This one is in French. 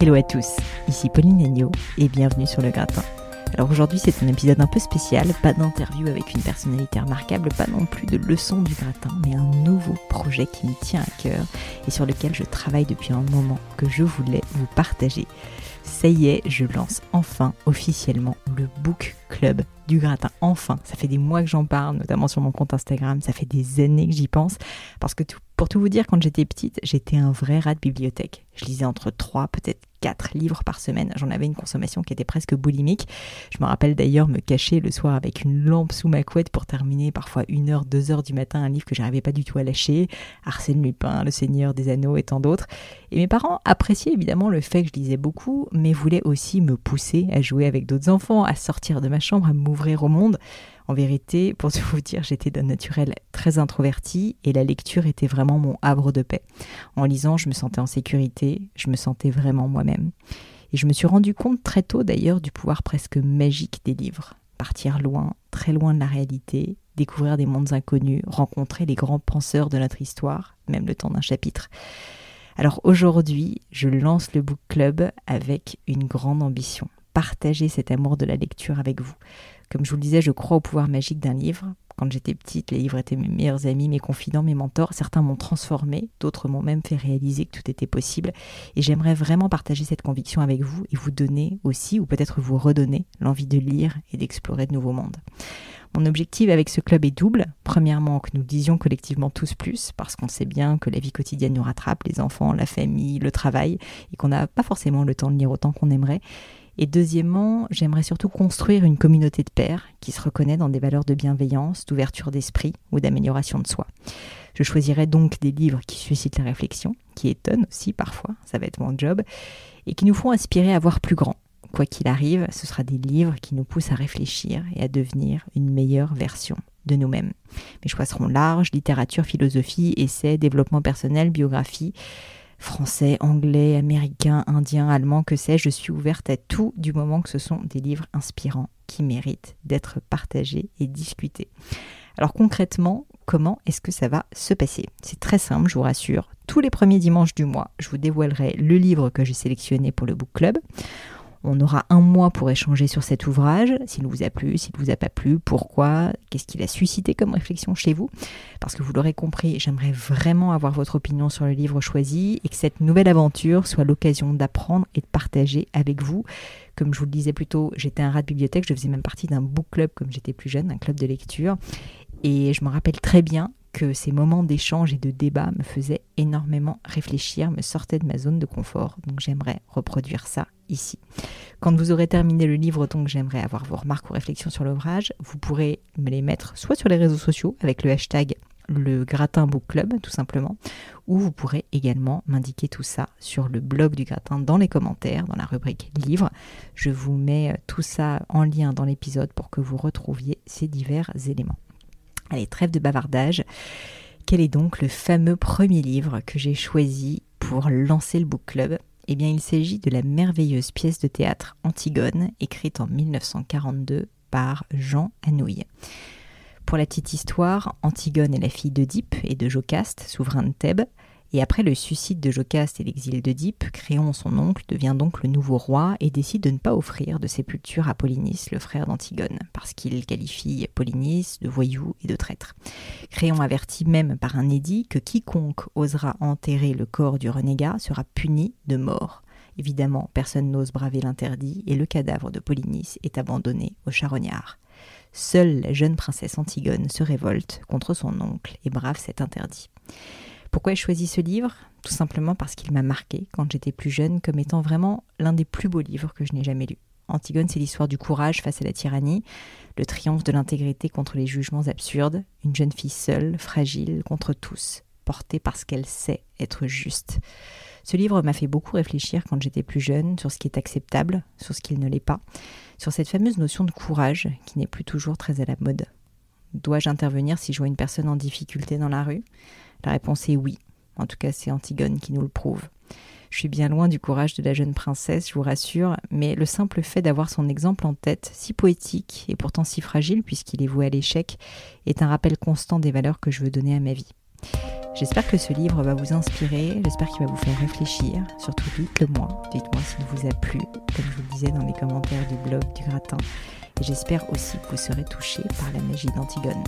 Hello à tous, ici Pauline Agneau et bienvenue sur le gratin. Alors aujourd'hui c'est un épisode un peu spécial, pas d'interview avec une personnalité remarquable, pas non plus de leçon du gratin, mais un nouveau projet qui me tient à cœur et sur lequel je travaille depuis un moment que je voulais vous partager. Ça y est, je lance enfin officiellement le Book Club du gratin. Enfin, ça fait des mois que j'en parle, notamment sur mon compte Instagram, ça fait des années que j'y pense, parce que pour tout vous dire, quand j'étais petite, j'étais un vrai rat de bibliothèque. Je lisais entre 3, peut-être 4 livres par semaine. J'en avais une consommation qui était presque boulimique. Je me rappelle d'ailleurs me cacher le soir avec une lampe sous ma couette pour terminer parfois 1 heure, 2 heures du matin un livre que j'arrivais pas du tout à lâcher. Arsène Lupin, Le Seigneur des Anneaux et tant d'autres. Et mes parents appréciaient évidemment le fait que je lisais beaucoup, mais voulaient aussi me pousser à jouer avec d'autres enfants, à sortir de ma chambre, à m'ouvrir au monde. En vérité, pour vous dire, j'étais d'un naturel très introverti et la lecture était vraiment mon havre de paix. En lisant, je me sentais en sécurité, je me sentais vraiment moi-même. Et je me suis rendu compte très tôt d'ailleurs du pouvoir presque magique des livres. Partir loin, très loin de la réalité, découvrir des mondes inconnus, rencontrer les grands penseurs de notre histoire, même le temps d'un chapitre. Alors aujourd'hui, je lance le book club avec une grande ambition partager cet amour de la lecture avec vous. Comme je vous le disais, je crois au pouvoir magique d'un livre. Quand j'étais petite, les livres étaient mes meilleurs amis, mes confidents, mes mentors. Certains m'ont transformé, d'autres m'ont même fait réaliser que tout était possible. Et j'aimerais vraiment partager cette conviction avec vous et vous donner aussi, ou peut-être vous redonner, l'envie de lire et d'explorer de nouveaux mondes. Mon objectif avec ce club est double. Premièrement, que nous disions collectivement tous plus, parce qu'on sait bien que la vie quotidienne nous rattrape, les enfants, la famille, le travail, et qu'on n'a pas forcément le temps de lire autant qu'on aimerait. Et deuxièmement, j'aimerais surtout construire une communauté de pairs qui se reconnaît dans des valeurs de bienveillance, d'ouverture d'esprit ou d'amélioration de soi. Je choisirai donc des livres qui suscitent la réflexion, qui étonnent aussi parfois, ça va être mon job, et qui nous font aspirer à voir plus grand. Quoi qu'il arrive, ce sera des livres qui nous poussent à réfléchir et à devenir une meilleure version de nous-mêmes. Mes choix seront larges, littérature, philosophie, essais, développement personnel, biographie français, anglais, américain, indien, allemand, que sais-je, je suis ouverte à tout du moment que ce sont des livres inspirants qui méritent d'être partagés et discutés. Alors concrètement, comment est-ce que ça va se passer? C'est très simple, je vous rassure. Tous les premiers dimanches du mois, je vous dévoilerai le livre que j'ai sélectionné pour le book club. On aura un mois pour échanger sur cet ouvrage, s'il vous a plu, s'il ne vous a pas plu, pourquoi, qu'est-ce qu'il a suscité comme réflexion chez vous? Parce que vous l'aurez compris, j'aimerais vraiment avoir votre opinion sur le livre choisi et que cette nouvelle aventure soit l'occasion d'apprendre et de partager avec vous. Comme je vous le disais plus tôt, j'étais un rat de bibliothèque, je faisais même partie d'un book club comme j'étais plus jeune, un club de lecture. Et je me rappelle très bien que ces moments d'échange et de débat me faisaient énormément réfléchir, me sortaient de ma zone de confort. Donc j'aimerais reproduire ça ici. Quand vous aurez terminé le livre, donc j'aimerais avoir vos remarques ou réflexions sur l'ouvrage, vous pourrez me les mettre soit sur les réseaux sociaux avec le hashtag le gratin book club tout simplement ou vous pourrez également m'indiquer tout ça sur le blog du gratin dans les commentaires dans la rubrique livre je vous mets tout ça en lien dans l'épisode pour que vous retrouviez ces divers éléments. Allez trêve de bavardage. Quel est donc le fameux premier livre que j'ai choisi pour lancer le book club? Eh bien, il s'agit de la merveilleuse pièce de théâtre Antigone, écrite en 1942 par Jean Anouilh. Pour la petite histoire, Antigone est la fille d'Oedipe et de Jocaste, souverain de Thèbes, et après le suicide de Jocaste et l'exil d'Oedipe, Créon, son oncle, devient donc le nouveau roi et décide de ne pas offrir de sépulture à Polynice, le frère d'Antigone, parce qu'il qualifie Polynice de voyou et de traître. Créon avertit même par un édit que quiconque osera enterrer le corps du renégat sera puni de mort. Évidemment, personne n'ose braver l'interdit et le cadavre de Polynice est abandonné aux charognards. Seule la jeune princesse Antigone se révolte contre son oncle et brave cet interdit. Pourquoi ai choisi ce livre? Tout simplement parce qu'il m'a marqué quand j'étais plus jeune comme étant vraiment l'un des plus beaux livres que je n'ai jamais lus. Antigone, c'est l'histoire du courage face à la tyrannie, le triomphe de l'intégrité contre les jugements absurdes, une jeune fille seule, fragile, contre tous, portée parce qu'elle sait être juste. Ce livre m'a fait beaucoup réfléchir quand j'étais plus jeune sur ce qui est acceptable, sur ce qui ne l'est pas, sur cette fameuse notion de courage qui n'est plus toujours très à la mode. Dois-je intervenir si je vois une personne en difficulté dans la rue? La réponse est oui. En tout cas, c'est Antigone qui nous le prouve. Je suis bien loin du courage de la jeune princesse, je vous rassure, mais le simple fait d'avoir son exemple en tête, si poétique et pourtant si fragile puisqu'il est voué à l'échec, est un rappel constant des valeurs que je veux donner à ma vie. J'espère que ce livre va vous inspirer, j'espère qu'il va vous faire réfléchir, surtout dites-le moi, dites-moi s'il vous a plu, comme je vous le disais dans les commentaires du blog du gratin. J'espère aussi que vous serez touchés par la magie d'Antigone.